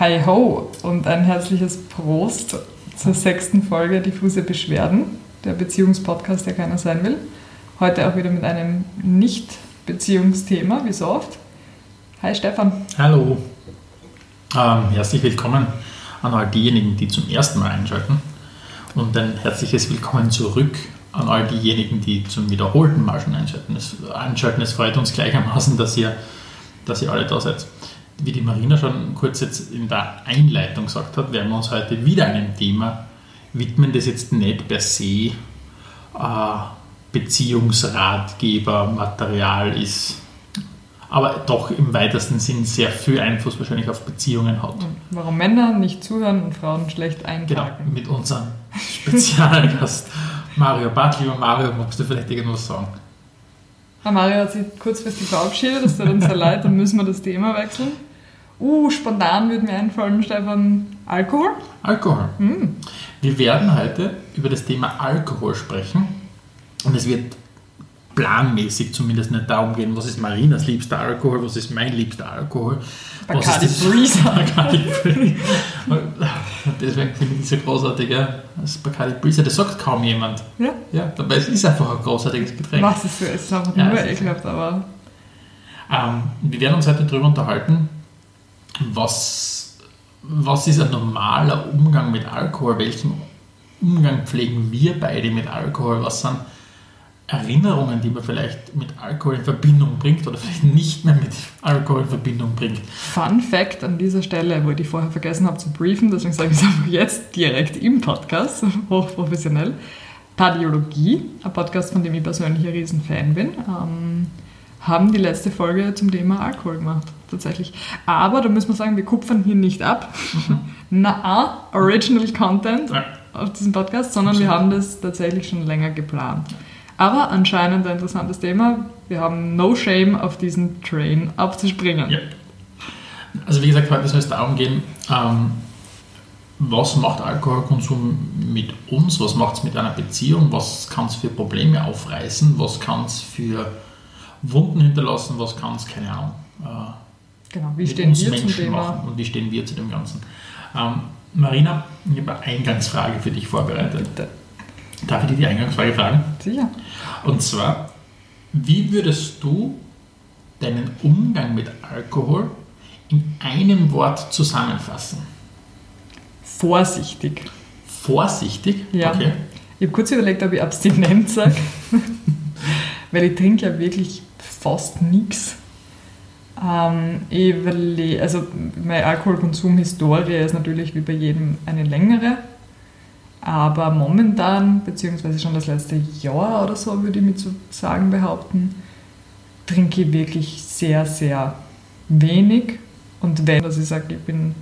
Hi ho und ein herzliches Prost zur sechsten Folge Diffuse Beschwerden, der Beziehungspodcast, der keiner sein will. Heute auch wieder mit einem Nicht-Beziehungsthema, wie so oft. Hi Stefan. Hallo. Ähm, herzlich willkommen an all diejenigen, die zum ersten Mal einschalten. Und ein herzliches Willkommen zurück an all diejenigen, die zum wiederholten Mal schon einschalten. Es, einschalten. es freut uns gleichermaßen, dass ihr, dass ihr alle da seid. Wie die Marina schon kurz jetzt in der Einleitung gesagt hat, werden wir uns heute wieder einem Thema widmen, das jetzt nicht per se äh, Beziehungsratgeber, Material ist, aber doch im weitesten Sinn sehr viel Einfluss wahrscheinlich auf Beziehungen hat. Warum Männer nicht zuhören und Frauen schlecht Genau, eintragen. mit unserem Spezialgast Mario Barth. Lieber Mario, magst du vielleicht irgendwas sagen? Ah, Mario hat sich kurzfristig verabschiedet, das tut uns sehr leid, dann müssen wir das Thema wechseln. Uh, spontan würde mir einfallen, Stefan, Alkohol? Alkohol. Hm. Wir werden heute über das Thema Alkohol sprechen und es wird planmäßig zumindest nicht darum gehen, was ist Marinas liebster Alkohol, was ist mein liebster Alkohol. was Bacardi Breezer. Bacardi Breezer. Und deswegen finde ich das so großartig, ja. das Bacardi Breezer, das sagt kaum jemand. Ja? Ja, dabei es ist einfach ein großartiges Getränk. Was ist so? Es ist einfach Ja, nur ekelhaft, aber Ähm, wir werden uns heute darüber unterhalten, was, was ist ein normaler Umgang mit Alkohol, welchen Umgang pflegen wir beide mit Alkohol, was sind Erinnerungen, die man vielleicht mit Alkohol in Verbindung bringt oder vielleicht nicht mehr mit Alkohol in Verbindung bringt. Fun Fact an dieser Stelle, wo ich die vorher vergessen habe zu briefen, deswegen sage ich es einfach jetzt direkt im Podcast, hochprofessionell. Pardiologie, ein Podcast, von dem ich persönlich ein Riesenfan bin, ähm, haben die letzte Folge zum Thema Alkohol gemacht, tatsächlich. Aber da müssen wir sagen, wir kupfern hier nicht ab. Na, Original Content Ja. auf diesem Podcast, sondern wir haben das tatsächlich schon länger geplant. Aber anscheinend ein interessantes Thema. Wir haben no shame auf diesen Train aufzuspringen. Ja. Also wie gesagt, heute soll es darum gehen, ähm, was macht Alkoholkonsum mit uns, was macht es mit einer Beziehung, was kann es für Probleme aufreißen, was kann es für Wunden hinterlassen, was kann es, keine Ahnung, äh, Genau, wie stehen uns wir zum Menschen Thema? machen und wie stehen wir zu dem Ganzen. Ähm, Marina, ich habe eine Eingangsfrage für dich vorbereitet. Bitte. Darf ich dir die Eingangsfrage fragen? Sicher. Und zwar, wie würdest du deinen Umgang mit Alkohol in einem Wort zusammenfassen? Vorsichtig. Vorsichtig? Ja. Okay. Ich habe kurz überlegt, ob ich abstinent sage. Weil ich trinke ja wirklich fast nichts. Ähm, also meine Alkoholkonsum-Historie ist natürlich wie bei jedem eine längere. Aber momentan, beziehungsweise schon das letzte Jahr oder so, würde ich mit so sagen behaupten, trinke ich wirklich sehr, sehr wenig. Und wenn, dass ich sage, ich bin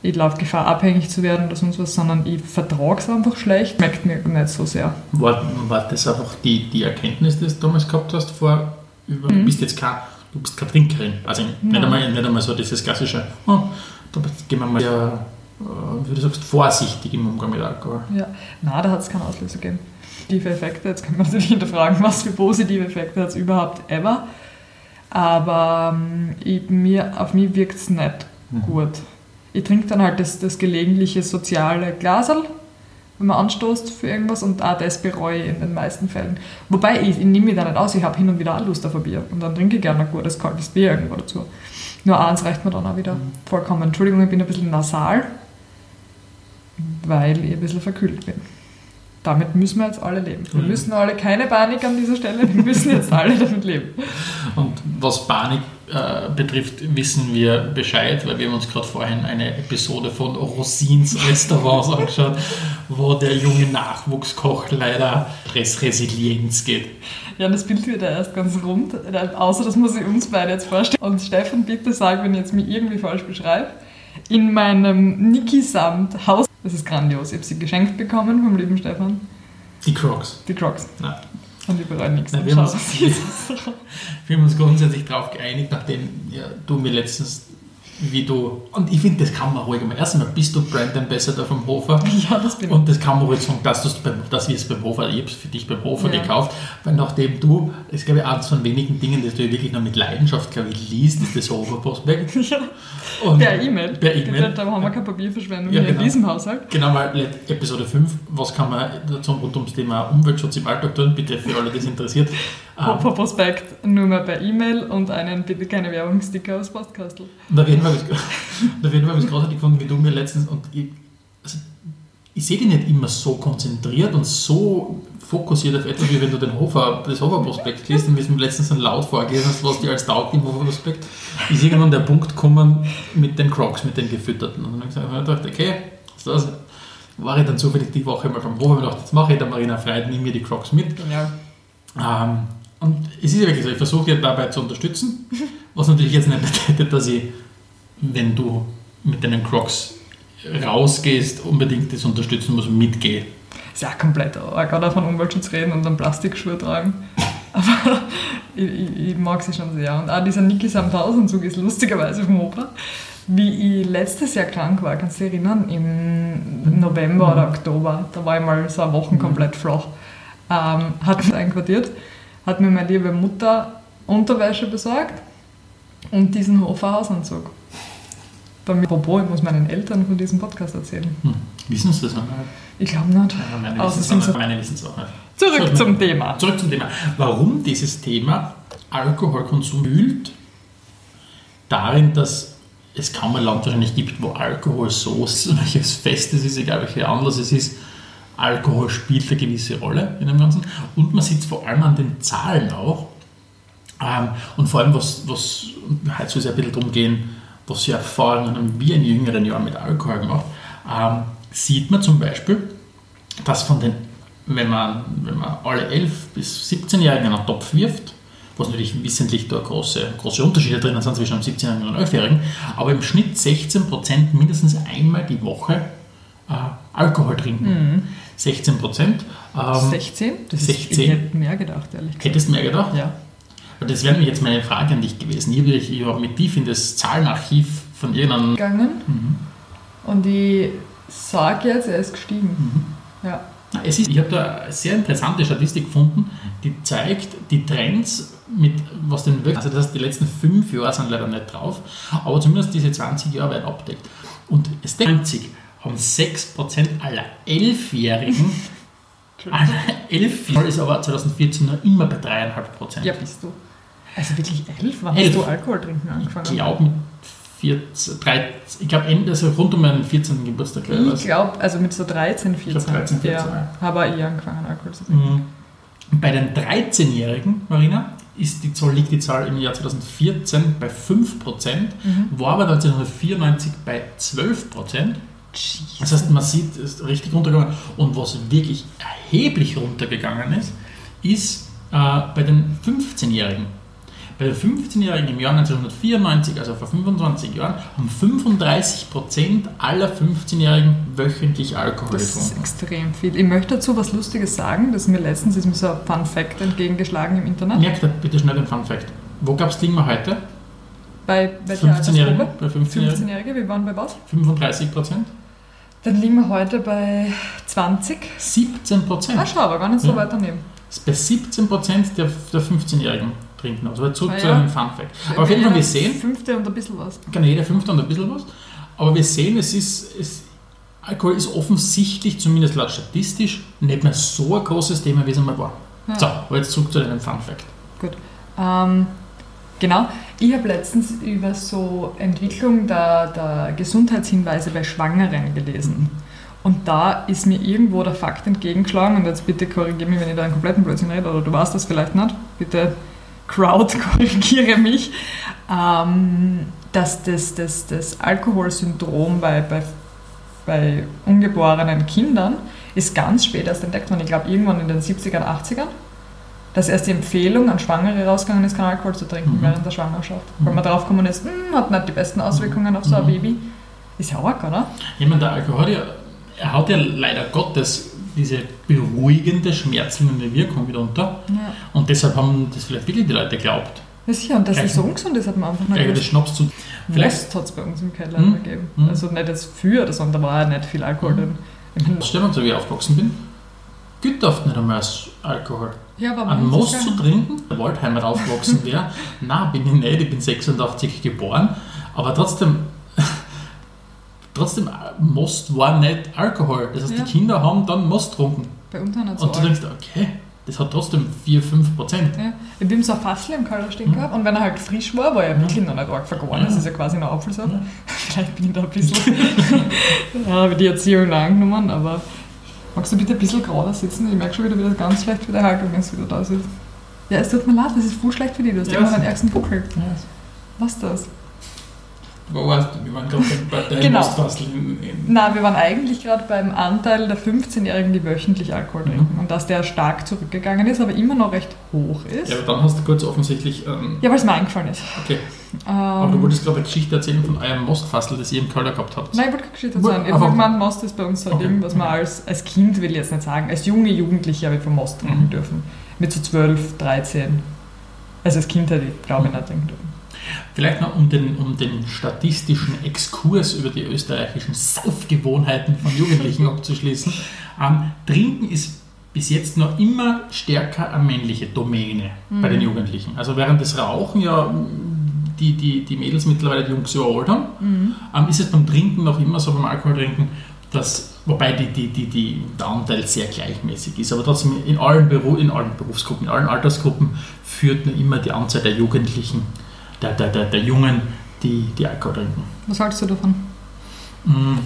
ich laufe Gefahr, abhängig zu werden oder sonst was, sondern ich vertrage es einfach schlecht, schmeckt mir nicht so sehr. War, war das einfach die, die Erkenntnis, die du damals gehabt hast vor über, Mhm. du bist jetzt kein, du bist keine Trinkerin. Also nicht, Nein. einmal, nicht einmal so dieses klassische, oh, da gehen wir mal sehr, äh, wie du sagst, vorsichtig im Umgang mit Alkohol. Ja. Na, da hat es keinen Auslöser gegeben. Positive Effekte, jetzt kann man natürlich hinterfragen, was für positive Effekte hat es überhaupt ever. Aber ähm, ich, mir, auf mich wirkt es nicht Mhm. gut. Ich trinke dann halt das, das gelegentliche soziale Glasel, wenn man anstoßt für irgendwas und auch das bereue ich in den meisten Fällen. Wobei, ich, ich nehme mich da nicht aus, ich habe hin und wieder auch Lust auf ein Bier und dann trinke ich gerne ein gutes, kaltes Bier irgendwo dazu. Nur eins reicht mir dann auch wieder vollkommen. Entschuldigung, ich bin ein bisschen nasal, weil ich ein bisschen verkühlt bin. Damit müssen wir jetzt alle leben. Wir Mhm. müssen alle, keine Panik an dieser Stelle, wir müssen jetzt alle damit leben. Und was Panik äh, betrifft, wissen wir Bescheid, weil wir haben uns gerade vorhin eine Episode von Rosins Restaurants angeschaut, wo der junge Nachwuchskoch leider Stressresilienz geht. Ja, das Bild wird ja erst ganz rund, äh, außer das muss ich uns beide jetzt vorstellen. Und Stefan, bitte sag, wenn ich jetzt mich irgendwie falsch beschreibe, in meinem Niki-Samt Haus, das ist grandios, ich habe sie geschenkt bekommen vom lieben Stefan, Die Crocs. die Crocs. Nein. Und bereue nichts. Dann wir haben uns- ist. Wir haben uns grundsätzlich darauf geeinigt, nachdem ja, du mir letztens wie du, und ich finde, das kann man ruhig mal. Erstmal bist du Brand Ambassador vom Hofer. Ja, das bin ich. Und das kann man ruhig sagen, dass, beim, dass wir es beim Hofer, ich habe es für dich beim Hofer Ja. gekauft, weil nachdem du, das ist glaube ich eines von wenigen Dingen, das du wirklich noch mit Leidenschaft, glaube ich, liest, ist das Hofer-Prospekt. Ja. Und Per E-Mail. Per E-Mail. Da haben wir keine Papierverschwendung Ja, hier in genau. diesem Haushalt. Genau, weil Episode 5, was kann man dazu rund ums Thema Umweltschutz im Alltag tun? Bitte für alle, die es interessiert. Hofer Prospekt nur mehr per E-Mail und einen bitte keine Werbungssticker aus Postkastel. Und auf jeden Fall habe ich es großartig gefunden, wie du mir letztens, und ich, also ich sehe dich nicht immer so konzentriert und so fokussiert auf etwas, wie wenn du den Hofer, das Hofer-Prospekt liest und wie es mir letztens dann laut vorgelesen hast, was dir als taugt im Hofer-Prospekt, ist irgendwann der Punkt gekommen mit den Crocs, mit den gefütterten. Und dann habe ich dachte, okay, so das war ich dann zufällig die Woche mal beim Hofer und dachte, jetzt mache ich der Marina Freit, nimm mir die Crocs mit. Genial. Ähm, und es ist ja wirklich so, ich versuche dich dabei zu unterstützen, was natürlich jetzt nicht bedeutet, dass ich, wenn du mit deinen Crocs rausgehst, unbedingt das unterstützen muss und mitgehe. Ist ja komplett arg, oder von Umweltschutz reden und dann Plastikschuhe tragen. Aber ich, ich, ich mag sie schon sehr. Und auch dieser Niki Samthausen-Zug ist lustigerweise vom Opa. Wie ich letztes Jahr krank war, kannst du dich erinnern? Im November oder Oktober, da war ich mal so eine Woche komplett flach. Ähm, hat mich einquartiert, hat mir meine liebe Mutter Unterwäsche besorgt und diesen Hofer-Hausanzug. Damit, apropos, ich muss meinen Eltern von diesem Podcast erzählen. Hm. Wissen Sie das noch? Ich glaube nicht. Ja, meine wissen es auch auch nicht. Zurück zum Thema. Zurück zum Thema. Warum dieses Thema Alkoholkonsum wühlt darin, dass es kaum ein Land wahrscheinlich gibt, wo Alkohol so welches Fest es ist, egal welche Anlass es ist. Alkohol spielt eine gewisse Rolle in dem Ganzen. Und man sieht es vor allem an den Zahlen auch. Ähm, und vor allem, was, was heute es ja ein bisschen darum gehen, was für Erfahrungen haben wir in jüngeren Jahren mit Alkohol gemacht, ähm, sieht man zum Beispiel, dass von den, wenn man, wenn man alle 11- bis 17-Jährigen in einen Topf wirft, was natürlich wissentlich da große, große Unterschiede drin sind zwischen einem 17-Jährigen und einem 11-Jährigen, aber im Schnitt 16% mindestens einmal die Woche äh, Alkohol trinken. 16%. Ähm, 16? Das Ist, 16. ich hätte mehr gedacht, ehrlich gesagt. hättest du mehr gedacht? Ja. Und das wäre nämlich jetzt meine Frage an dich gewesen. Ich ich hab mit tief in das Zahlenarchiv von irgendeinem. Gegangen. Mhm. Und ich sage jetzt, er ist gestiegen. Ja. Na, Es ist, ich habe da eine sehr interessante Statistik gefunden, die zeigt die Trends mit was den wirklich, also das heißt, die letzten fünf Jahre sind leider nicht drauf, aber zumindest diese 20 Jahre weit abdeckt. Und es 90 haben 6% aller Elfjährigen, aller Elfjährigen ist aber 2014 noch immer bei 3,5%. ja, bist du. Also wirklich elf? Wann Elf. hast du Alkohol trinken angefangen? Ich glaube mit 14, 13, ich glaube Ende, also rund um meinen 14. Geburtstag. ich, Ich glaube, also mit so 13, 14. glaub 13, 14, ja. Habe ich angefangen, Alkohol zu trinken. Mhm. Bei den 13-Jährigen, Marina, ist die Zahl, liegt die Zahl im Jahr 2014 bei 5%, war aber 1994 bei 12%. Das heißt, man sieht, es ist richtig runtergegangen. Und was wirklich erheblich runtergegangen ist, ist äh, bei den 15-Jährigen. Bei den 15-Jährigen im Jahr 1994, also vor 25 Jahren, haben 35% aller 15-Jährigen wöchentlich Alkohol Das ist getrunken. extrem viel. Ich möchte dazu was Lustiges sagen. Das ist mir letztens ist mir so ein Fun Fact entgegengeschlagen im Internet. Merkt bitte schnell den Fun Fact. Wo gab es wir heute? Bei welcher 15-Jährigen? Altersgruppe? Bei 15-Jährigen? 15-Jährige, wir waren bei was? 35 Prozent? Dann liegen wir heute bei 20. 17 Prozent. Ah, schau, aber gar nicht so Ja. weit daneben. Bei 17 Prozent der, der 15-Jährigen trinken. Also zurück Ah, zu ja. einem Fun Fact. Aber auf jeden Fall, wir sehen, Fünfte und ein bisschen was. kann jeder Fünfte und ein bisschen was, aber wir sehen, es ist, es, Alkohol ist offensichtlich, zumindest laut statistisch, nicht mehr so ein großes Thema, wie es einmal war. Ja. So, aber jetzt zurück zu deinem Fun Fact. Gut. Ähm, genau. Ich habe letztens über so Entwicklung der, der Gesundheitshinweise bei Schwangeren gelesen. Und da ist mir irgendwo der Fakt entgegengeschlagen, und jetzt bitte korrigiere mich, wenn ich da einen kompletten Blödsinn rede, oder du weißt das vielleicht nicht, bitte Crowd korrigiere mich, ähm, dass das, das, das Alkoholsyndrom bei, bei, bei ungeborenen Kindern ist ganz spät erst entdeckt worden. Ich glaube, irgendwann in den 70ern, 80ern dass erst die Empfehlung an Schwangere rausgegangen ist, keinen Alkohol zu trinken Mhm. während der Schwangerschaft. Weil man drauf gekommen ist, "Hm, hat nicht die besten Auswirkungen auf so ein Mhm. Baby. Ist ja arg, oder? Ich meine, der Alkohol hat ja, er hat ja leider Gottes diese beruhigende, schmerzlindernde Wirkung mitunter. Ja. Und deshalb haben das vielleicht wirklich die Leute geglaubt, Ja, sicher, und dass Gleich- es so ungesund ist, hat man einfach nicht das. Schnaps zu. Vielleicht hat es bei uns im Keller Mhm. immer gegeben. Mhm. Also nicht jetzt so, und da war ja nicht viel Alkohol Mhm. drin. Stell dir mal, so wie ich aufgewachsen bin, gibt oft nicht einmal Alkohol. Ja, aber An ist zu trinken, der Waldheimer aufgewachsen wäre, na bin ich nicht, ich bin 86 geboren, aber trotzdem, trotzdem, Most war nicht Alkohol. Das heißt, Ja. die Kinder haben dann Most getrunken. Bei uns nicht so Und du denkst, okay, das hat trotzdem 4-5 Prozent. Ja. Ich habe so ein Fassel im Keller stehen Mhm. gehabt und wenn er halt frisch war, war er Ja. wirklich noch nicht arg vergoren. Das ist ja quasi noch Apfelsaft. Ja. Vielleicht bin ich da ein bisschen. ja, habe die Erziehung noch angenommen, aber magst du bitte ein bisschen gerader sitzen? Ich merke schon wieder, wieder ganz schlecht für die Haltung, wenn du wieder da sitzt. Ja, es tut mir leid, das ist voll schlecht für dich. Du hast Ja, immer es- einen ärgsten Buckel. Was ist das? Wo warst du? Wir waren gerade bei der Genau. Mostfassel in, in Na, wir waren eigentlich gerade beim Anteil der 15-Jährigen, die wöchentlich Alkohol Mhm. trinken. Und dass der stark zurückgegangen ist, aber immer noch recht hoch ist. Ja, aber dann hast du kurz offensichtlich. Ähm, Ja, weil es mir eingefallen ist. okay. Ähm, Aber du wolltest gerade eine Geschichte erzählen von eurem Mostfassel, das ihr im Keller gehabt habt. Nein, ich wollte keine Geschichte sagen. Ich habe gemeint, Most ist bei uns so ein Okay. Ding, was man als, als Kind, will ich jetzt nicht sagen, als junge Jugendliche habe ich vom Most trinken Mhm. dürfen. Mit so 12, 13. Also als Kind hätte ich, glaube ich, Mhm. nicht trinken dürfen. Vielleicht noch um den, um den statistischen Exkurs über die österreichischen Saufgewohnheiten von Jugendlichen abzuschließen. Ähm, Trinken ist bis jetzt noch immer stärker eine männliche Domäne bei Mhm. den Jugendlichen. Also während das Rauchen ja die, die, die Mädels mittlerweile die Jungs überholt haben, Mhm. ähm, ist es beim Trinken noch immer so, beim Alkoholtrinken, dass, wobei die, die, die, die, der Anteil sehr gleichmäßig ist, aber trotzdem in allen, Beru in allen Berufsgruppen, in allen Altersgruppen führt noch immer die Anzahl der Jugendlichen, der, der, der, der Jungen, die, die Alkohol trinken. Was haltest du davon? Mm.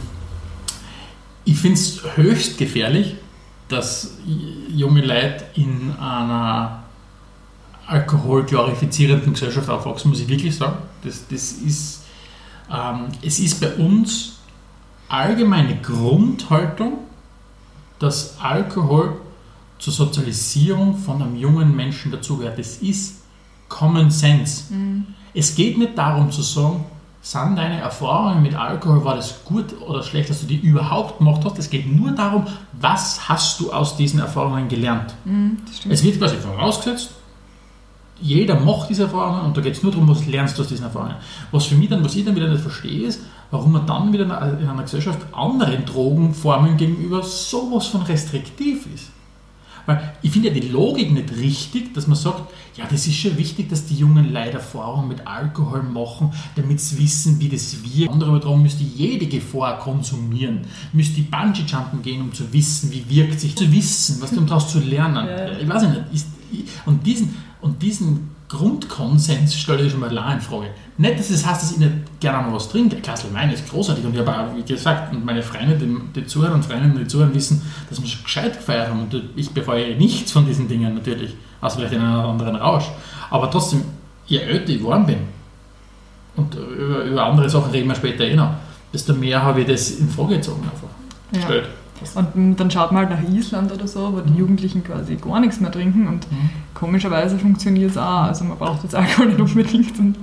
Ich finde es höchst gefährlich, dass junge Leute in einer alkoholglorifizierenden Gesellschaft aufwachsen, muss ich wirklich sagen. Das, das ist, ähm, es ist bei uns allgemeine Grundhaltung, dass Alkohol zur Sozialisierung von einem jungen Menschen dazugehört. Das ist Common Sense. Mhm. Es geht nicht darum zu sagen, sind deine Erfahrungen mit Alkohol, war das gut oder schlecht, dass du die überhaupt gemacht hast. Es geht nur darum, was hast du aus diesen Erfahrungen gelernt. Stimmt. Es wird quasi vorausgesetzt, jeder macht diese Erfahrungen und da geht es nur darum, was lernst du aus diesen Erfahrungen. Was für mich dann, was ich dann wieder nicht verstehe, ist, warum man dann wieder in einer- in einer Gesellschaft anderen Drogenformen gegenüber sowas von restriktiv ist. Weil ich finde ja die Logik nicht richtig, dass man sagt, ja, das ist schon wichtig, dass die jungen Leute Erfahrung mit Alkohol machen, damit sie wissen, wie das wirkt. Andere wiederum müsste jede Gefahr konsumieren, müsste Bungee-Jumpen gehen, um zu wissen, wie wirkt sich, zu wissen, was um daraus zu lernen. Ja. Ich weiß nicht. Ist, und, diesen, und diesen Grundkonsens stelle ich schon mal in Frage. Nicht, dass es heißt, dass ich nicht gerne mal was trinke. Ein Glas Wein ist großartig und ich habe auch, wie gesagt, und meine Freunde, die, die zuhören und Freundinnen, die zuhören, wissen, dass wir schon gescheit gefeiert haben. Und ich befeuere nichts von diesen Dingen natürlich, außer vielleicht einen oder anderen Rausch. Aber trotzdem, je älter ich geworden bin, und über, über andere Sachen reden wir später eh noch, desto mehr habe ich das in Frage gezogen einfach. Ja. Gestellt. Und dann schaut man halt nach Island oder so, wo die Jugendlichen quasi gar nichts mehr trinken und Mhm. komischerweise funktioniert es auch. Also man braucht jetzt Alkohol nicht unbedingt, um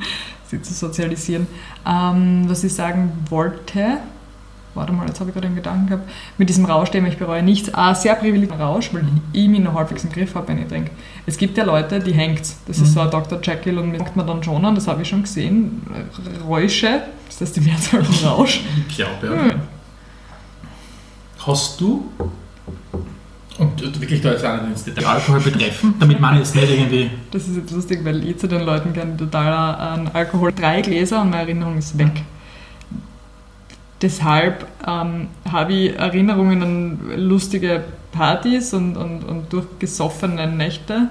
sie zu sozialisieren. Ähm, was ich sagen wollte, warte mal, jetzt habe ich gerade einen Gedanken gehabt, mit diesem Rausch, den ich bereue, nichts, ein sehr privilegierter Rausch, weil Mhm. ich mich noch halbwegs im Griff habe, wenn ich trinke. Es gibt ja Leute, die hängt Das ist Mhm. so ein Dr. Jekyll und merkt man dann schon an, das habe ich schon gesehen, Räusche, das heißt die Mehrzahl von Rausch. Ich glaube, ja. Hm. Hast du, und wirklich da jetzt auch nicht ins Detail, Alkohol betreffen, damit man jetzt nicht irgendwie. Das ist jetzt lustig, weil ich zu den Leuten kenne total an Alkohol. Drei Gläser und meine Erinnerung ist weg. Deshalb ähm, habe ich Erinnerungen an lustige Partys und, und, und durchgesoffene Nächte,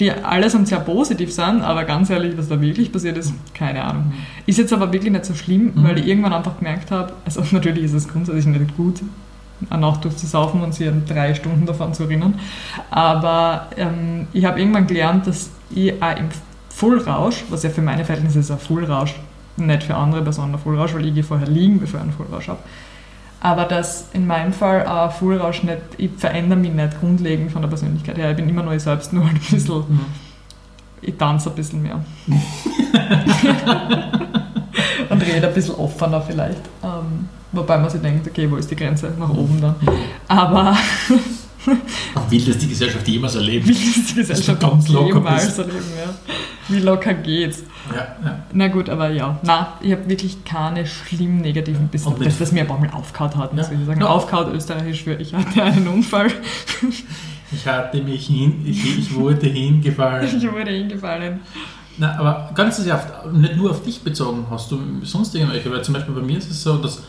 die allesamt sehr positiv sind, aber ganz ehrlich, was da wirklich passiert ist, keine Ahnung. Ist jetzt aber wirklich nicht so schlimm, Mhm. weil ich irgendwann einfach gemerkt habe, also natürlich ist es grundsätzlich nicht gut, eine Nacht durchzusaufen und sich an drei Stunden davon zu erinnern, aber ähm, ich habe irgendwann gelernt, dass ich auch im Fullrausch, was ja für meine Verhältnisse ist ein Fullrausch, nicht für andere Personen ein Fullrausch, weil ich gehe vorher liegen, bevor ich einen Fullrausch habe, aber dass in meinem Fall ein Fullrausch nicht, ich verändere mich nicht grundlegend von der Persönlichkeit her, ich bin immer noch ich selbst, nur ein bisschen. Ich tanze ein bisschen mehr. und rede ein bisschen offener vielleicht. Ähm, wobei man sich denkt, okay, wo ist die Grenze? Nach oben dann. Aber Will das die Gesellschaft jemals erleben? wie ist die Gesellschaft ganz locker jemals bist. erleben? Ja. Wie locker geht's? Ja, ja. Na gut, aber ja. Na, ich habe wirklich keine schlimm negativen bis Und das, das mir ein paar Mal aufgehauen hat, muss Ja. ich sagen. Ja. Aufgehauen österreichisch für ich hatte einen Unfall. Ich hatte mich hin, ich, ich wurde hingefallen. ich wurde hingefallen. Na, aber ganz oft, nicht nur auf dich bezogen, hast du sonst irgendwelche, weil zum Beispiel bei mir ist es so, dass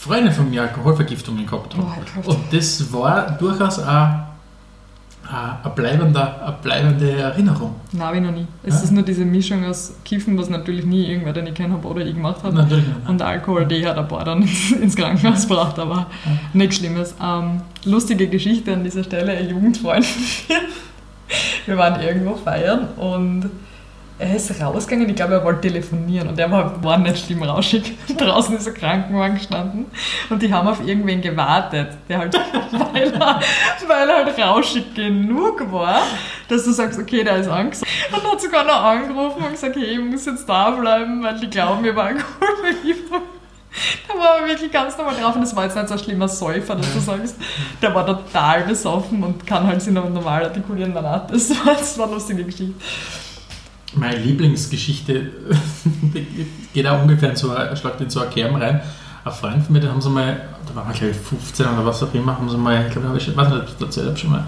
Freunde von mir Alkoholvergiftungen gehabt haben. Oh. Und das war durchaus eine, eine, bleibende, eine bleibende Erinnerung. Nein, habe ich noch nie. Es Ja? ist nur diese Mischung aus Kiffen, was natürlich nie irgendwer, den ich kennen habe oder ich gemacht habe. Natürlich nicht. Und Alkohol, die hat ein paar dann ins, Krankenhaus gebracht, aber nichts Schlimmes. Ähm, lustige Geschichte an dieser Stelle, ein Jugendfreund von mir. Wir waren irgendwo feiern und er ist rausgegangen, ich glaube, er wollte telefonieren und er war, war nicht schlimm rauschig. Draußen ist ein Krankenwagen gestanden und die haben auf irgendwen gewartet, der halt, weil er, weil er halt rauschig genug war, dass du sagst, okay, der ist Angst. Und hat sogar noch angerufen und gesagt, hey, ich muss jetzt da bleiben, weil die glauben, mir war Alkoholvergiftung. Der war aber wirklich ganz normal drauf und das war jetzt nicht so ein schlimmer Säufer, dass du sagst, der war total besoffen und kann halt sich noch normal artikulieren danach. Das war, das war eine lustige Geschichte. Meine Lieblingsgeschichte geht auch ungefähr in so, schlagt in so eine Kerben rein. Ein Freund von mir, den haben sie mal, da waren wir glaube ich 15 oder was auch immer, haben sie mal, ich glaube, ich weiß nicht, ob ich das erzählt habe schon mal,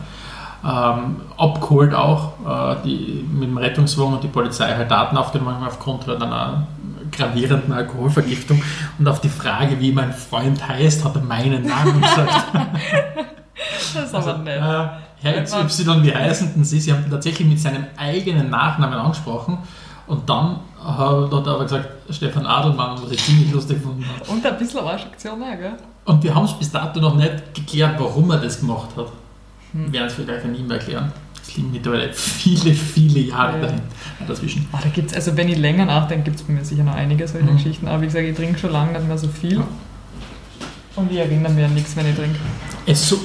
ähm, abgeholt auch, äh, die, mit dem Rettungswagen und die Polizei halt Daten aufgenommen aufgrund einer gravierenden Alkoholvergiftung und auf die Frage, wie mein Freund heißt, hat er meinen Namen gesagt. Das ist aber nett. Äh, Herr XY, wie heißen denn Sie? Sie haben ihn tatsächlich mit seinem eigenen Nachnamen angesprochen. Und dann hat er aber gesagt, Stefan Adelmann, was ich ziemlich lustig gefunden habe. Und ein bisschen Arschaktion gell? Und wir haben es bis dato noch nicht geklärt, warum er das gemacht hat. Wir werden es vielleicht nie mehr erklären. Es liegen mittlerweile viele, viele Jahre Ja. dahin, dazwischen. Oh, da gibt's, also wenn ich länger nachdenke, gibt es bei mir sicher noch einige solche Mhm. Geschichten. Aber wie gesagt, ich trinke schon lange nicht mehr so viel. Und ich erinnere mich an nichts, wenn ich trinke. Es so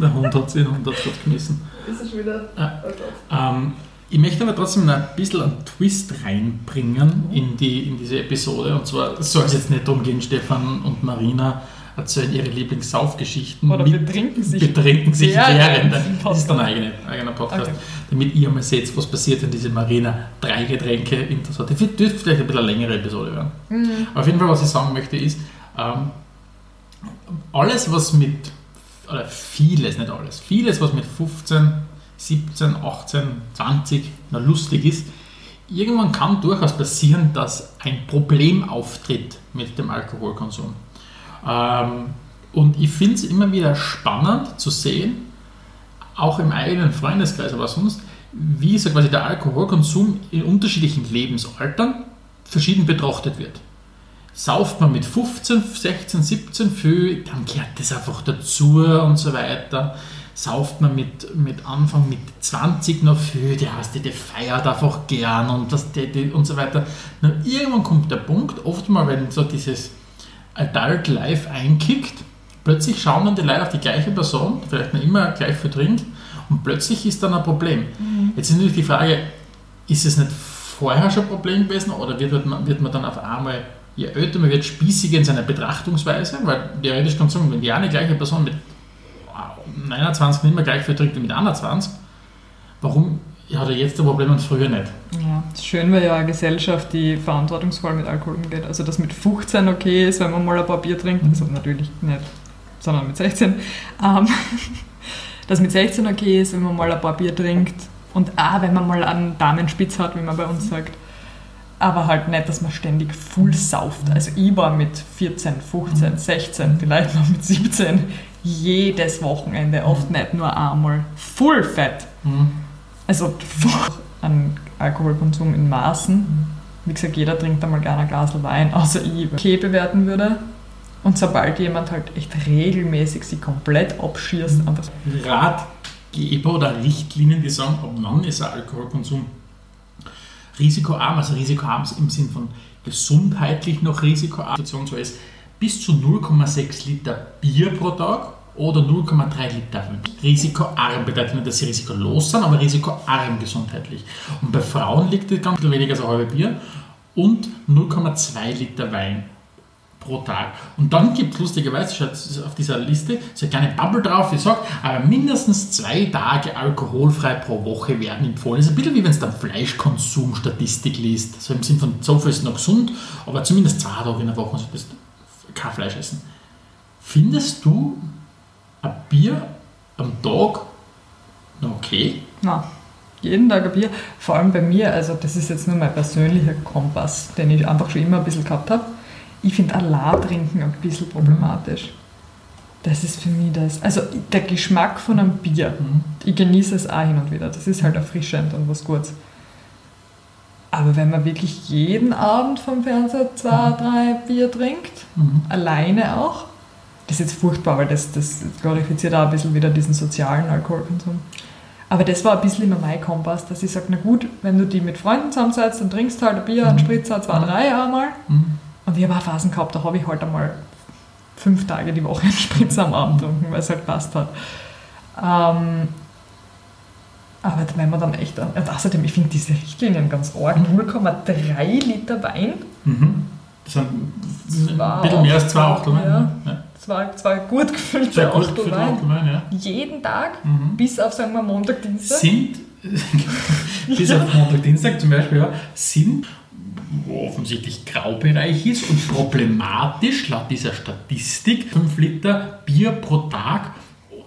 Der Hund hat sich Hund hat gerade geschmissen. Ist es wieder? Ja. Oh. Ähm, ich möchte aber trotzdem noch ein bisschen einen Twist reinbringen in, die, in diese Episode. Und zwar soll es jetzt nicht darum gehen, Stefan und Marina erzählen ihre Lieblingssaufgeschichten. Oder mit- betrinken sich. betrinken sich während während. Das ist dann ein Podcast. eigener, eigener Podcast. Okay. Damit ihr mal seht, was passiert, wenn diese Marina drei Getränke in das hat. Das dürfte vielleicht ein bisschen eine längere Episode werden. Mhm. Auf jeden Fall, was ich sagen möchte, ist, ähm, alles, was mit, oder vieles, nicht alles, vieles, was mit 15, 17, 18, 20 noch lustig ist, irgendwann kann durchaus passieren, dass ein Problem auftritt mit dem Alkoholkonsum. Ähm, und ich finde es immer wieder spannend zu sehen, auch im eigenen Freundeskreis, aber sonst, wie so quasi der Alkoholkonsum in unterschiedlichen Lebensaltern verschieden betrachtet wird. Sauft man mit 15, 16, 17 viel, dann gehört das einfach dazu und so weiter. Sauft man mit, mit Anfang mit 20 noch viel, der, heißt, der, feiert einfach gern und, das, der, der, und so weiter. Na, irgendwann kommt der Punkt, oft mal, wenn so dieses Adult Life einkickt, plötzlich schauen dann die Leute auf die gleiche Person, vielleicht noch immer gleich viel trinkt, und plötzlich ist dann ein Problem. Jetzt ist natürlich die Frage, ist es nicht vorher schon ein Problem gewesen oder wird man, wird man dann auf einmal, je älter man wird, spießiger in seiner Betrachtungsweise? Weil theoretisch kann man sagen, wenn die eine gleiche Person mit 29 nicht mehr gleich viel trinkt wie mit 21, warum hat er jetzt ein Problem und früher nicht? Ja, schön, weil ja eine Gesellschaft, die verantwortungsvoll mit Alkohol umgeht. Also, dass mit 15 okay ist, wenn man mal ein paar Bier trinkt, also natürlich nicht, sondern mit 16. Ähm, dass mit 16 okay ist, wenn man mal ein paar Bier trinkt und auch, wenn man mal einen Damenspitz hat, wie man bei uns sagt. Aber halt nicht, dass man ständig full sauft. Also ich war mit 14, 15, 16, vielleicht noch mit 17 jedes Wochenende, oft nicht nur einmal, full fett. Hm? Also an Alkoholkonsum in Maßen. Wie gesagt, jeder trinkt einmal gerne ein Glas Wein, außer ich okay bewerten würde. Und sobald jemand halt echt regelmäßig sich komplett abschießt, einfach Ratgeber oder Richtlinien, die sagen, ab wann ist ein Alkoholkonsum risikoarm, also risikoarm im Sinn von gesundheitlich noch risikoarm, ist, bis zu 0,6 Liter Bier pro Tag oder 0,3 Liter. Risikoarm bedeutet nicht, dass sie risikolos sind, aber risikoarm gesundheitlich. Und bei Frauen liegt es ganz weniger als ein halbes Bier und 0,2 Liter Wein pro Tag. Und dann gibt es lustigerweise schaut, auf dieser Liste so eine kleine Bubble drauf, die sagt, aber mindestens zwei Tage alkoholfrei pro Woche werden empfohlen. Das ist ein bisschen wie wenn es dann Fleischkonsumstatistik liest. So im Sinn von, so viel ist noch gesund, aber zumindest zwei Tage in der Woche solltest du kein Fleisch essen. Findest du ein Bier am Tag noch okay? Nein, jeden Tag ein Bier. Vor allem bei mir, also das ist jetzt nur mein persönlicher Kompass, den ich einfach schon immer ein bisschen gehabt habe. Ich finde allein trinken ein bisschen problematisch. Das ist für mich das. Also der Geschmack von einem Bier, Mhm. ich genieße es auch hin und wieder. Das ist halt erfrischend und was Gutes. Aber wenn man wirklich jeden Abend vom Fernseher zwei, drei Bier trinkt, Mhm. alleine auch, das ist jetzt furchtbar, weil das, das glorifiziert auch ein bisschen wieder diesen sozialen Alkoholkonsum. Aber das war ein bisschen immer mein Kompass, dass ich sage, na gut, wenn du die mit Freunden zusammensetzt, dann trinkst du halt ein Bier, einen Mhm. Spritzer, zwei, drei einmal. Mhm. Und ich habe auch Phasen gehabt, da habe ich halt einmal fünf Tage die Woche einen Spritzer am Abend getrunken, weil es halt passt hat. Ähm, aber wenn man dann echt, und außerdem, ich finde diese Richtlinien ganz arg, 0,3 Liter Wein, Mhm. Das sind Zwei ein bisschen mehr als zwei Achtel, Achtel. ja. Ja. zwei, zwei gut gefüllte Zwei gut Achtel Wein, Wein, ja. jeden Tag, Mhm. bis auf, sagen wir, Montag, Dienstag. Sind, bis auf Montag, Dienstag zum Beispiel, ja, sind, offensichtlich Graubereich ist und problematisch laut dieser Statistik, 5 Liter Bier pro Tag,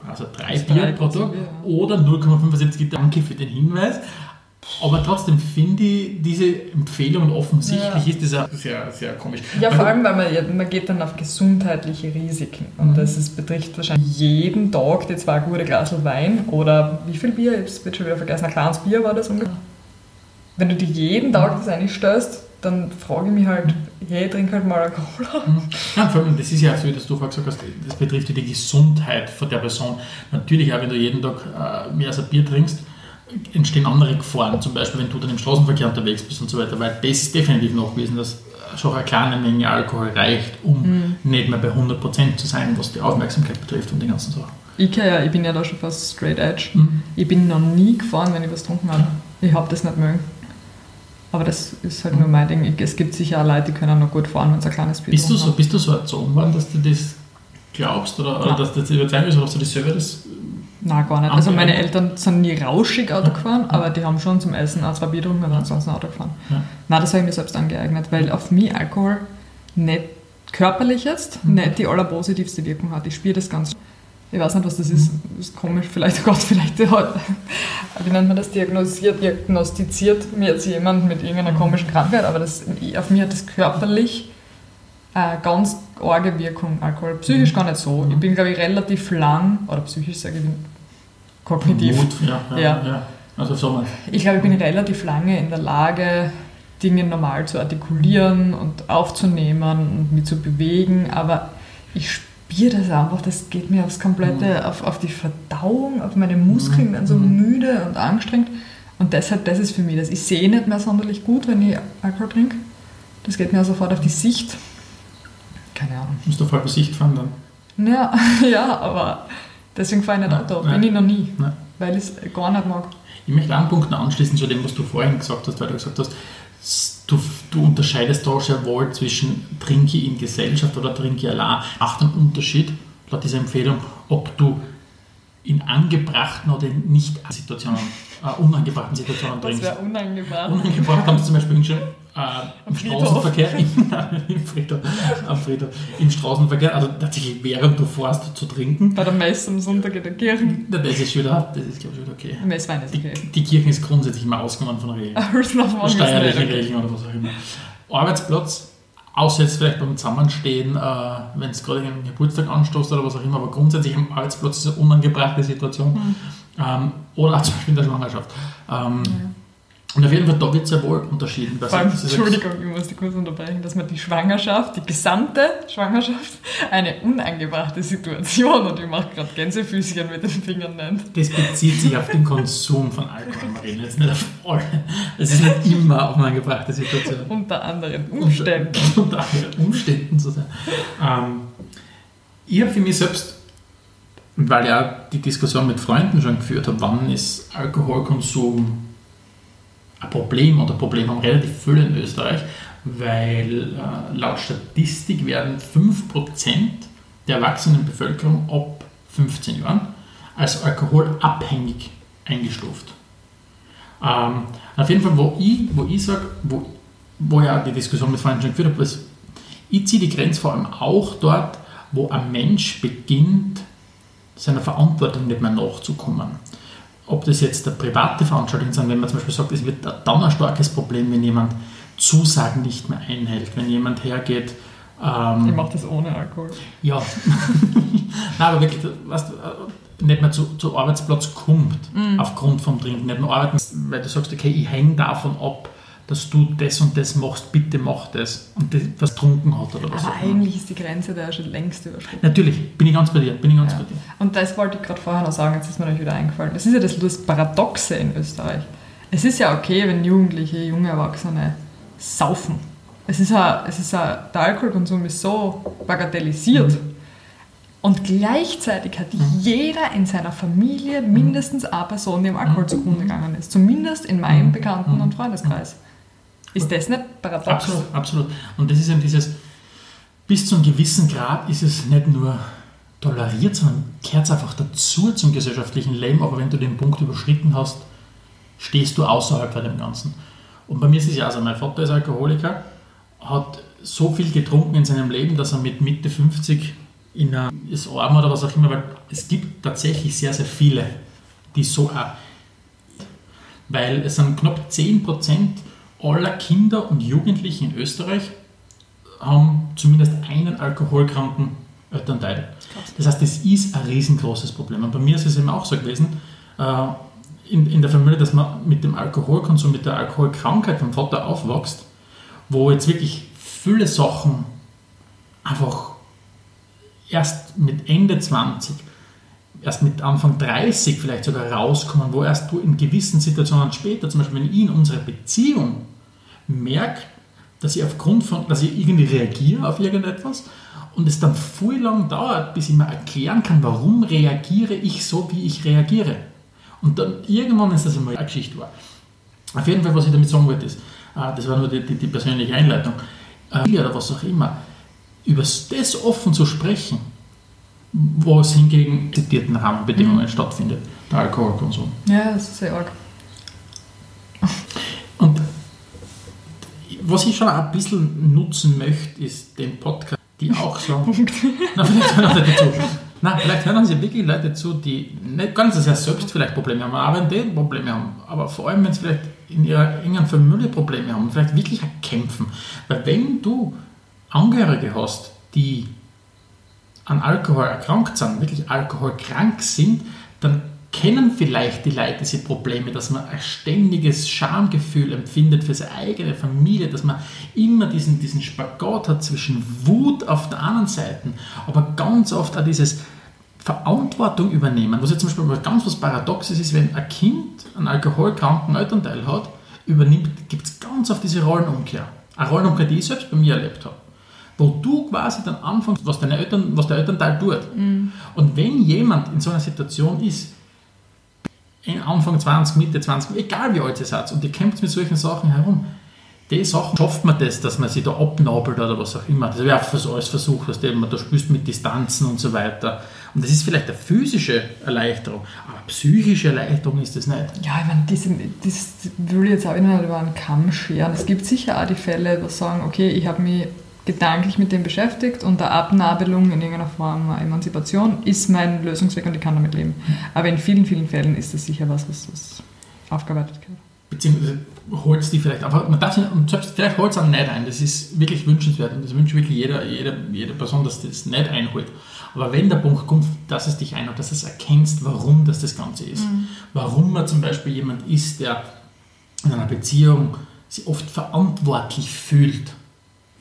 also drei Das Bier drei pro Tag oder 0,75 Liter. Danke für den Hinweis. Aber trotzdem finde ich diese Empfehlung offensichtlich Ja. ist das ja sehr, sehr komisch. Ja, Weil vor allem, weil man, man geht dann auf gesundheitliche Risiken. Und Mhm. das ist, betrifft wahrscheinlich jeden Tag die zwei gute Glas Wein oder wie viel Bier? Ich habe es schon wieder vergessen, ein kleines Bier war das ungefähr. Wenn du dir jeden Tag das einstellst, dann frage ich mich halt, hey, trink halt mal eine Cola. Mhm. Ja, vor allem, das ist ja so, wie das du vorher gesagt hast, das betrifft ja die Gesundheit von der Person. Natürlich auch, wenn du jeden Tag äh, mehr als ein Bier trinkst, entstehen andere Gefahren. Zum Beispiel, wenn du dann im Straßenverkehr unterwegs bist und so weiter. Weil das ist definitiv nachgewiesen, dass schon eine kleine Menge Alkohol reicht, um nicht mehr bei 100% zu sein, was die Aufmerksamkeit betrifft und die ganzen Sachen. Ich, ja, ich bin ja da schon fast straight edge. Mhm. Ich bin noch nie gefahren, wenn ich was getrunken habe. Ich habe das nicht mögen. Aber das ist halt nur mein Ding. Es gibt sicher auch Leute, die können noch gut fahren, wenn sie ein kleines Bier Bist, du getrunken so, haben. bist du so erzogen worden, dass du das glaubst oder, oder dass du das überzeugen willst oder hast du das selber das Nein, gar nicht. Also meine Eltern sind nie rauschig Auto Ja. gefahren, aber die haben schon zum Essen auch zwei Bier getrunken und ansonsten Auto gefahren. Ja. Nein, das habe ich mir selbst angeeignet, weil auf mich Alkohol nicht körperlich jetzt Mhm. nicht die allerpositivste Wirkung hat. Ich spüre das ganz. Ich weiß nicht, was das ist. Das ist komisch, vielleicht, oh Gott, vielleicht hat, wie nennt man das, diagnostiziert, diagnostiziert mir jetzt jemand mit irgendeiner komischen Krankheit, aber das, auf mich hat das körperlich eine ganz arge Wirkung, Alkohol. Psychisch gar nicht so. Ich bin, glaube ich, relativ lang, oder psychisch sage ich, kognitiv. Mut? Ja, ja, Ja. ja. Also so mal. Ich glaube, ich bin relativ lange in der Lage, Dinge normal zu artikulieren und aufzunehmen und mich zu bewegen, aber ich spüre das einfach, das geht mir aufs komplette, auf, auf die Verdauung, auf meine Muskeln, Mhm. werden so Mhm. müde und angestrengt. Und deshalb, das ist für mich das. Ich sehe nicht mehr sonderlich gut, wenn ich Alkohol trinke. Das geht mir sofort auf die Sicht. Keine Ahnung. Musst du voll bei Sicht fahren dann. Ja, ja, aber deswegen fahre ich nicht Auto. Bin ich noch nie, Ja. weil ich es gar nicht mag. Ich möchte einen Punkt noch anschließen zu dem, was du vorhin gesagt hast, weil du gesagt hast, du, du unterscheidest da sehr wohl zwischen trinke in Gesellschaft oder trinke allein. Macht einen Unterschied, laut dieser Empfehlung, ob du in angebrachten oder in nicht Situationen, äh, unangebrachten Situationen Das trinkst. wäre unangebracht. Unangebracht haben sie zum Beispiel schon äh, im Friedhof. Straßenverkehr, im, im Friedhof, am Friedhof, im Straßenverkehr, also tatsächlich während du fährst zu trinken. Bei der Messe am Sonntag in der Kirche. Na, Das ist wieder, das ist glaube ich wieder okay. Messwein ist Die, okay. die Kirche ist grundsätzlich immer ausgenommen von Regeln. Steuerliche okay. Regeln oder was auch immer. Arbeitsplatz, außer jetzt vielleicht beim Zusammenstehen, äh, wenn es gerade einen Geburtstag anstoßt oder was auch immer, aber grundsätzlich am Arbeitsplatz ist eine unangebrachte Situation. Hm. Ähm, oder auch zum Beispiel in der Schwangerschaft. Ähm, Und auf jeden Fall, da wird sehr wohl unterschieden. Vor allem, Entschuldigung, ich muss dich kurz unterbrechen, dass man die Schwangerschaft, die gesamte Schwangerschaft, eine unangebrachte Situation, und ich mache gerade Gänsefüßchen mit den Fingern nennt. Das bezieht sich auf den Konsum von Alkohol, Marina. Jetzt nicht auf alle. Es ist nicht immer auf eine angebrachte Situation. Unter anderen Umständen. unter anderen Umständen zu sein. Ähm, ich habe für mich selbst, weil ich auch die Diskussion mit Freunden schon geführt habe, wann ist Alkoholkonsum ein Problem oder Problem haben relativ viele in Österreich, weil äh, laut Statistik werden 5% der erwachsenen Bevölkerung ab 15 Jahren als alkoholabhängig eingestuft. Ähm, auf jeden Fall, wo ich, wo ich sage, wo, wo ja die Diskussion mit Freunden schon geführt habe, ist, ich ziehe die Grenze vor allem auch dort, wo ein Mensch beginnt, seiner Verantwortung nicht mehr nachzukommen. Ob das jetzt private Veranstaltung sind, wenn man zum Beispiel sagt, es wird dann ein starkes Problem, wenn jemand Zusagen nicht mehr einhält, wenn jemand hergeht. Ähm, ich mache das ohne Alkohol. Ja. Nein, aber wirklich, weißt, äh, nicht mehr zu, zu Arbeitsplatz kommt, mm. aufgrund vom Trinken, nicht mehr arbeiten, weil du sagst, okay, ich hänge davon ab, dass du das und das machst, bitte mach das. Und das, was trunken hat oder was. Aber eigentlich ist die Grenze da schon längst überschritten. Natürlich, bin ich ganz bei dir, bin ich ganz ja. bei dir. Und das wollte ich gerade vorher noch sagen, jetzt ist mir euch wieder eingefallen. Das ist ja das, das Paradoxe in Österreich. Es ist ja okay, wenn Jugendliche, junge Erwachsene saufen. Es ist ja, es ist ja, der Alkoholkonsum ist so bagatellisiert. Mhm. Und gleichzeitig hat mhm. jeder in seiner Familie mindestens eine Person, die im Alkohol zugrunde gegangen ist. Zumindest in meinem mhm. Bekannten- und Freundeskreis. Ist das nicht paradox? Absolut, absolut. Und das ist eben dieses, bis zu einem gewissen Grad ist es nicht nur toleriert, sondern gehört einfach dazu zum gesellschaftlichen Leben. Aber wenn du den Punkt überschritten hast, stehst du außerhalb von dem Ganzen. Und bei mir ist es ja so, mein Vater ist Alkoholiker, hat so viel getrunken in seinem Leben, dass er mit Mitte 50 in einer, ist arm oder was auch immer, weil es gibt tatsächlich sehr, sehr viele, die so auch, weil es sind knapp 10% aller Kinder und Jugendlichen in Österreich haben zumindest einen alkoholkranken Elternteil. Das heißt, das ist ein riesengroßes Problem. Und bei mir ist es eben auch so gewesen, äh, in, in der Familie, dass man mit dem Alkoholkonsum, mit der Alkoholkrankheit vom Vater aufwächst, wo jetzt wirklich viele Sachen einfach erst mit Ende 20, erst mit Anfang 30 vielleicht sogar rauskommen, wo erst du in gewissen Situationen später, zum Beispiel wenn ich in unserer Beziehung merke, dass ich aufgrund von, dass ich irgendwie reagiere auf irgendetwas und es dann viel lang dauert, bis ich mir erklären kann, warum reagiere ich so, wie ich reagiere. Und dann irgendwann ist das einmal eine Geschichte war. Auf jeden Fall, was ich damit sagen wollte, ist, äh, das war nur die, die, die persönliche Einleitung, äh, oder was auch immer, über das offen zu sprechen, was hingegen zitierten Rahmenbedingungen mhm. stattfindet, der Alkoholkonsum. Ja, das ist sehr arg. Was ich schon ein bisschen nutzen möchte, ist den Podcast, die auch so. Na, vielleicht hören Leute zu. Nein, vielleicht hören uns wirklich Leute zu, die nicht ganz sehr selbst vielleicht Probleme haben, aber wenn die Probleme haben, aber vor allem, wenn sie vielleicht in ihrer engen Familie Probleme haben, vielleicht wirklich kämpfen. Weil wenn du Angehörige hast, die an Alkohol erkrankt sind, wirklich alkoholkrank sind, dann kennen vielleicht die Leute diese Probleme, dass man ein ständiges Schamgefühl empfindet für seine eigene Familie, dass man immer diesen, diesen Spagat hat zwischen Wut auf der anderen Seite, aber ganz oft auch dieses Verantwortung übernehmen, was jetzt zum Beispiel ganz was Paradoxes ist, wenn ein Kind einen alkoholkranken Elternteil hat, übernimmt, gibt es ganz oft diese Rollenumkehr. Eine Rollenumkehr, die ich selbst bei mir erlebt habe wo du quasi dann anfängst, was, deine Eltern, was der Elternteil tut. Mhm. Und wenn jemand in so einer Situation ist, Anfang 20, Mitte 20, egal wie alt ihr seid, und ihr kämpft mit solchen Sachen herum, die Sachen schafft man das, dass man sich da abnabelt oder was auch immer. Das habe ich auch alles versucht, dass man da spielst mit Distanzen und so weiter. Und das ist vielleicht eine physische Erleichterung, aber psychische Erleichterung ist das nicht. Ja, ich meine, diese, das will ich jetzt auch nicht über einen Kamm scheren. Es gibt sicher auch die Fälle, die sagen, okay, ich habe mich gedanklich mit dem beschäftigt und der Abnabelung in irgendeiner Form Emanzipation ist mein Lösungsweg und ich kann damit leben. Aber in vielen, vielen Fällen ist das sicher was, was, was aufgearbeitet wird. Beziehungsweise holt es die vielleicht einfach, man darf und selbst vielleicht holt es auch nicht ein, das ist wirklich wünschenswert und das wünscht wirklich jeder, jeder, jede Person, dass das nicht einholt. Aber wenn der Punkt kommt, dass es dich einholt, dass du erkennst, warum das das Ganze ist, mhm. warum man zum Beispiel jemand ist, der in einer Beziehung sich oft verantwortlich fühlt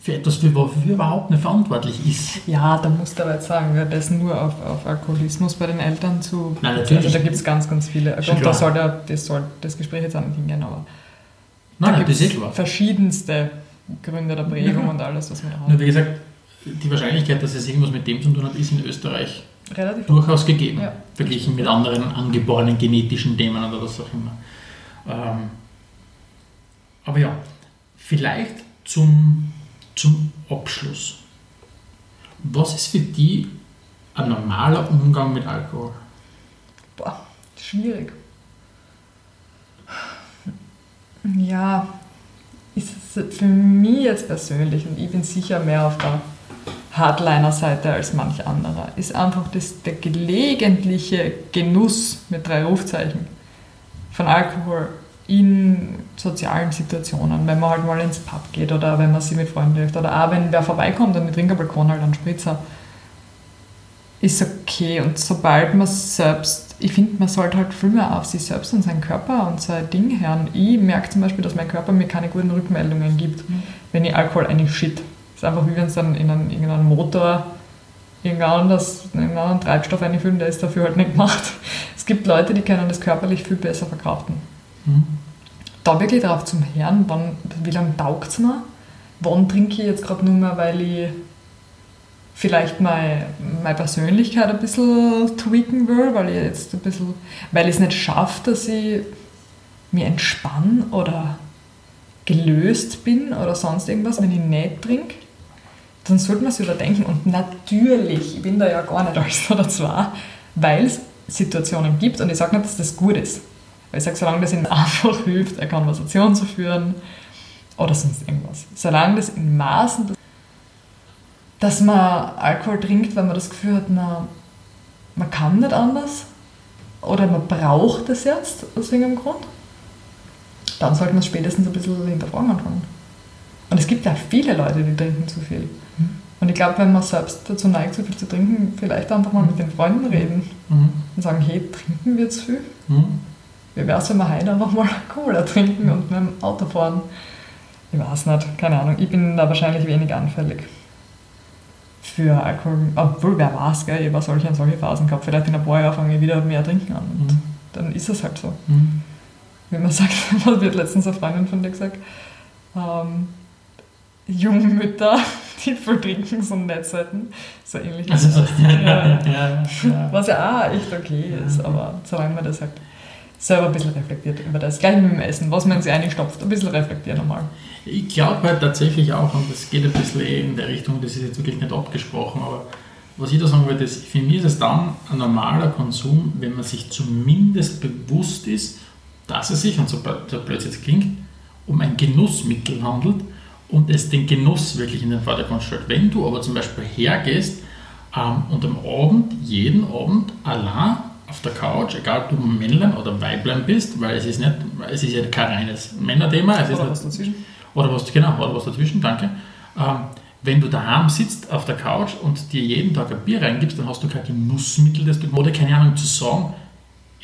für etwas, für wofür überhaupt nicht verantwortlich ist. Ja, da musst du aber jetzt sagen, wer das nur auf, auf Alkoholismus bei den Eltern zu. Nein, natürlich. Also da gibt es ganz, ganz viele. Und da soll, der, das soll das Gespräch jetzt auch nicht hingehen, aber. Nein, da nein, das ist klar. verschiedenste Gründe der Prägung ja. und alles, was wir haben. Nur wie gesagt, die Wahrscheinlichkeit, dass es irgendwas mit dem zu tun hat, ist in Österreich Relativ durchaus gegeben, ja. verglichen mit anderen angeborenen genetischen Themen oder was auch immer. Ähm, aber ja, vielleicht zum, zum Abschluss. Was ist für die ein normaler Umgang mit Alkohol? Boah, schwierig. Ja, ist es für mich jetzt persönlich, und ich bin sicher mehr auf der Hardliner-Seite als manch anderer, ist einfach das, der gelegentliche Genuss mit drei Rufzeichen von Alkohol in sozialen Situationen, wenn man halt mal ins Pub geht oder wenn man sich mit Freunden trifft oder auch wenn wer vorbeikommt und mit Trinkerbalkon halt einen Spritzer, ist okay. Und sobald man selbst, ich finde, man sollte halt viel mehr auf sich selbst und seinen Körper und sein Ding hören. Ich merke zum Beispiel, dass mein Körper mir keine guten Rückmeldungen gibt, mhm. wenn ich Alkohol shit. Das ist einfach wie wenn es dann in einen, irgendeinen Motor irgendeinen anders, irgendeinen anderen Treibstoff einfüllen, der ist dafür halt nicht gemacht. Es gibt Leute, die können das körperlich viel besser verkraften. Da wirklich darauf zum Hören, wann, wie lange taugt es mir? Wann trinke ich jetzt gerade nur mehr, weil ich vielleicht meine, meine Persönlichkeit ein bisschen tweaken will, weil ich jetzt ein bisschen, weil ich es nicht schaffe, dass ich mir entspanne oder gelöst bin oder sonst irgendwas, wenn ich nicht trinke, dann sollte man es überdenken. Und natürlich, ich bin da ja gar nicht als oder zwar, weil es Situationen gibt und ich sage nicht, dass das gut ist. Weil ich sage, solange das ihnen einfach hilft, eine Konversation zu führen oder sonst irgendwas. Solange das in Maßen dass man Alkohol trinkt, weil man das Gefühl hat, man, man kann nicht anders oder man braucht es jetzt aus irgendeinem Grund, dann sollte man es spätestens ein bisschen hinterfragen anfangen. Und es gibt ja viele Leute, die trinken zu viel. Mhm. Und ich glaube, wenn man selbst dazu neigt, zu viel zu trinken, vielleicht einfach mal mit den Freunden reden mhm. und sagen, hey, trinken wir zu viel? Mhm. Wie wäre es, wenn wir heute einfach mal Cola trinken und mit dem Auto fahren? Ich weiß nicht, keine Ahnung. Ich bin da wahrscheinlich wenig anfällig für Alkohol, obwohl wer weiß, gell, ich habe solche und solche Phasen gehabt, vielleicht in ein paar Jahren fange ich wieder mehr trinken an und mhm. dann ist es halt so. Mhm. Wie man sagt, was wird letztens eine Freundin von dir gesagt, ähm, junge Mütter, die voll trinken, sind nicht selten. So ähnlich. Also, so, ja, ja, ja, Was ja auch echt okay ist, aber solange man das halt selber ein bisschen reflektiert über das, gleich mit dem Essen, was man sich einstopft, ein bisschen reflektieren nochmal. Ich glaube halt tatsächlich auch, und das geht ein bisschen eh in der Richtung, das ist jetzt wirklich nicht abgesprochen, aber was ich da sagen würde, ist, für mich ist es dann ein normaler Konsum, wenn man sich zumindest bewusst ist, dass es sich, und so, so blöd es jetzt klingt, um ein Genussmittel handelt und es den Genuss wirklich in den Vordergrund stellt. Wenn du aber zum Beispiel hergehst ähm, und am Abend, jeden Abend allein auf der Couch, egal ob du Männlein oder Weiblein bist, weil es ist nicht, es ist ja kein reines Männerthema. Es oder ist was dazwischen. Oder was, genau, oder was dazwischen, danke. Ähm, wenn du daheim sitzt auf der Couch und dir jeden Tag ein Bier reingibst, dann hast du kein Genussmittel, das du, oder keine Ahnung zu sagen.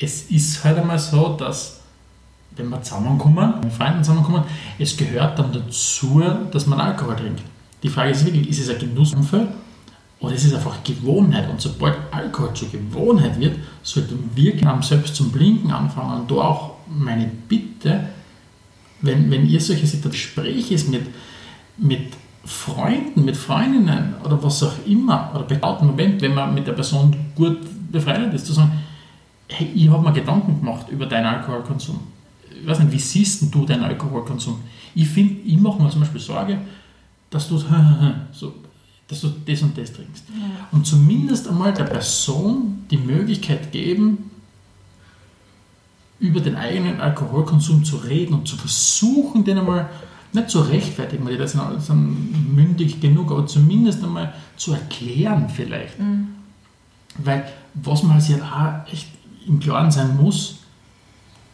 Es ist halt einmal so, dass wenn wir zusammenkommen, mit Freunden zusammenkommen, es gehört dann dazu, dass man Alkohol trinkt. Die Frage ist wirklich, ist es ein Genussumfeld oder ist es einfach Gewohnheit? Und sobald Alkohol zur Gewohnheit wird, sollten wir genau selbst zum Blinken anfangen. Und da auch meine Bitte, wenn, wenn ihr solche Gespräche ist mit, mit Freunden, mit Freundinnen oder was auch immer, oder bei lauten Moment, wenn man mit der Person gut befreundet ist, zu sagen, hey, ich habe mir Gedanken gemacht über deinen Alkoholkonsum. Ich weiß nicht, wie siehst du deinen Alkoholkonsum? Ich finde, ich mache mir zum Beispiel Sorge, dass du so, dass du das und das trinkst. Ja. Und zumindest einmal der Person die Möglichkeit geben, über den eigenen Alkoholkonsum zu reden und zu versuchen, den einmal nicht zu rechtfertigen, weil die das sind mündig genug, aber zumindest einmal zu erklären vielleicht. Mhm. Weil was man sich halt auch echt im Klaren sein muss,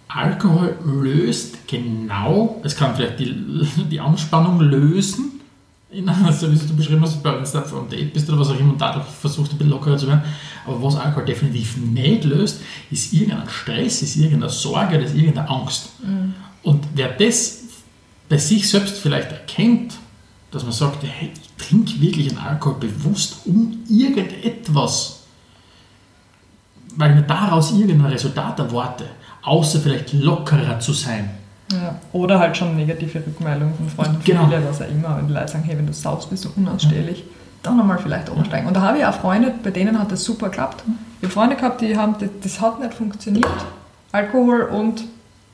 Alkohol löst genau, es kann vielleicht die, die Anspannung lösen, so wie du beschrieben hast, bei uns auf Date bist oder was auch immer und dadurch versuchst ein bisschen lockerer zu werden. Aber was Alkohol definitiv nicht löst, ist irgendein Stress, ist irgendeine Sorge, ist irgendeine Angst. Mhm. Und wer das bei sich selbst vielleicht erkennt, dass man sagt, hey, ich trinke wirklich einen Alkohol bewusst um irgendetwas, weil ich mir daraus irgendein Resultat erwarte, außer vielleicht lockerer zu sein ja. Oder halt schon negative Rückmeldungen von Freunden, genau. Familie, was auch immer. Wenn die Leute sagen, hey, wenn du saust, bist du unausstehlich, ja. dann einmal vielleicht umsteigen. Und da habe ich auch Freunde, bei denen hat das super geklappt. Ich habe Freunde gehabt, die haben, das, das hat nicht funktioniert. Alkohol und,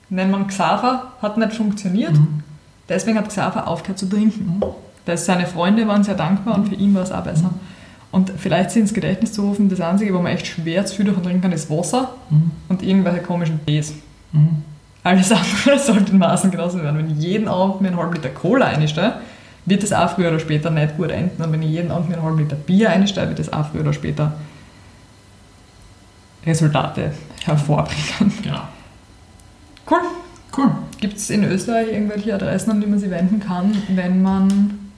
nennen wir Xaver, hat nicht funktioniert. Mhm. Deswegen hat Xaver aufgehört zu trinken. Das seine Freunde waren sehr dankbar und für ihn war es auch besser. Und vielleicht sich ins Gedächtnis zu rufen, das Einzige, wo man echt schwer zu viel davon trinken kann, ist Wasser Mhm. und irgendwelche komischen Tees. Mhm. Alles andere sollte in Maßen genossen werden. Wenn ich jeden Abend mir einen halben Liter Cola einstelle, wird das auch früher oder später nicht gut enden. Und wenn ich jeden Abend mir einen halben Liter Bier einstelle, wird das auch früher oder später Resultate hervorbringen. Genau. Cool. Cool. Gibt es in Österreich irgendwelche Adressen, an die man sich wenden kann, wenn man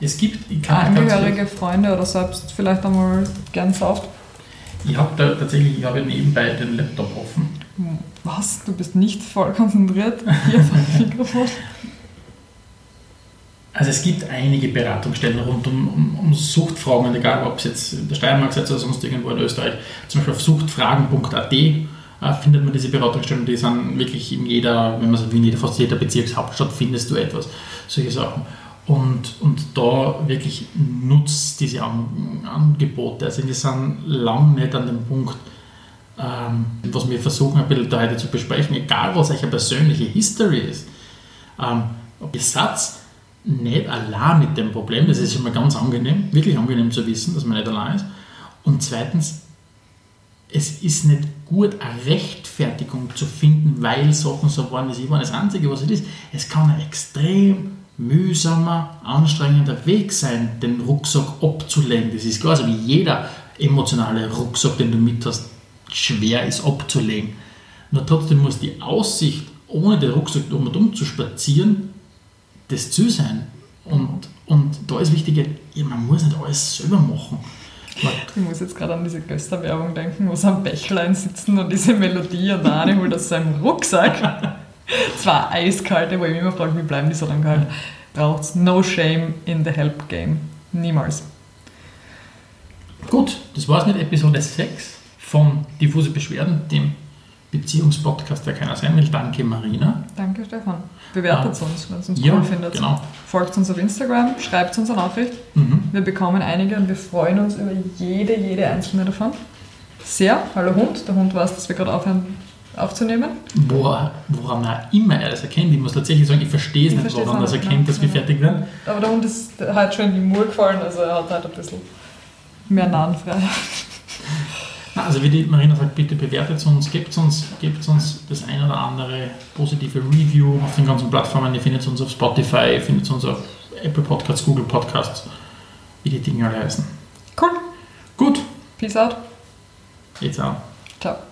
Es gibt, ich kann Angehörige, Freunde oder selbst vielleicht einmal gern sauft? Ich habe da tatsächlich, ich habe nebenbei den Laptop offen. Was? Du bist nicht voll konzentriert hier vor dem Mikrofon? Also es gibt einige Beratungsstellen rund um, um, um Suchtfragen, egal ob es jetzt in der Steiermark ist oder sonst irgendwo in Österreich. Zum Beispiel auf suchtfragen.at äh, findet man diese Beratungsstellen, die sind wirklich in jeder, wenn man so wie in jeder, fast jeder Bezirkshauptstadt findest du etwas, solche Sachen. Und, und da wirklich nutzt diese An Angebote. Also wir sind lang nicht an dem Punkt, ähm, was wir versuchen ein bisschen da heute zu besprechen, egal was eure persönliche History ist. Ähm, ihr nicht allein mit dem Problem, das ist mal ganz angenehm, wirklich angenehm zu wissen, dass man nicht allein ist. Und zweitens, es ist nicht gut, eine Rechtfertigung zu finden, weil Sachen so waren, wie sie waren. Das Einzige, was es ist, es kann ein extrem mühsamer, anstrengender Weg sein, den Rucksack abzulegen. Das ist klar, so wie jeder emotionale Rucksack, den du mit hast, schwer ist abzulegen. Nur trotzdem muss die Aussicht, ohne den Rucksack um und um zu spazieren, das Ziel sein. Und, und da ist wichtig, man muss nicht alles selber machen. Ich muss jetzt gerade an diese Göster-Werbung denken, wo sie am Bächlein sitzen und diese Melodie und der eine holt aus seinem Rucksack zwei eiskalte, wo ich mich immer frage, wie bleiben die so lange kalt. Braucht's no shame in the help game. Niemals. gut, das war's mit Episode 6 von Diffuse Beschwerden, dem Beziehungspodcast, der keiner sein will. Danke, Marina. Danke, Stefan. Bewertet Ja. uns, wenn es uns Ja, cool findet. genau. Folgt uns auf Instagram, schreibt uns eine Nachricht. Mhm. Wir bekommen einige und wir freuen uns über jede, jede einzelne davon. Sehr. Hallo Hund. Der Hund weiß, dass wir gerade aufhören aufzunehmen. Wo, woran er immer er das erkennt. Ich muss tatsächlich sagen, ich verstehe es Ich nicht, woran auch das erkennt, dass wir fertig werden. Aber der Hund ist heute schon in die Mur gefallen, also er hat halt ein bisschen mehr Nahenfreiheit. Also wie die Marina sagt, bitte bewertet uns, gebt uns, gebt uns das ein oder andere positive Review auf den ganzen Plattformen. Ihr findet uns auf Spotify, ihr findet uns auf Apple Podcasts, Google Podcasts, wie die Dinge alle heißen. Cool. Gut, Peace out. jetzt auch. Ciao.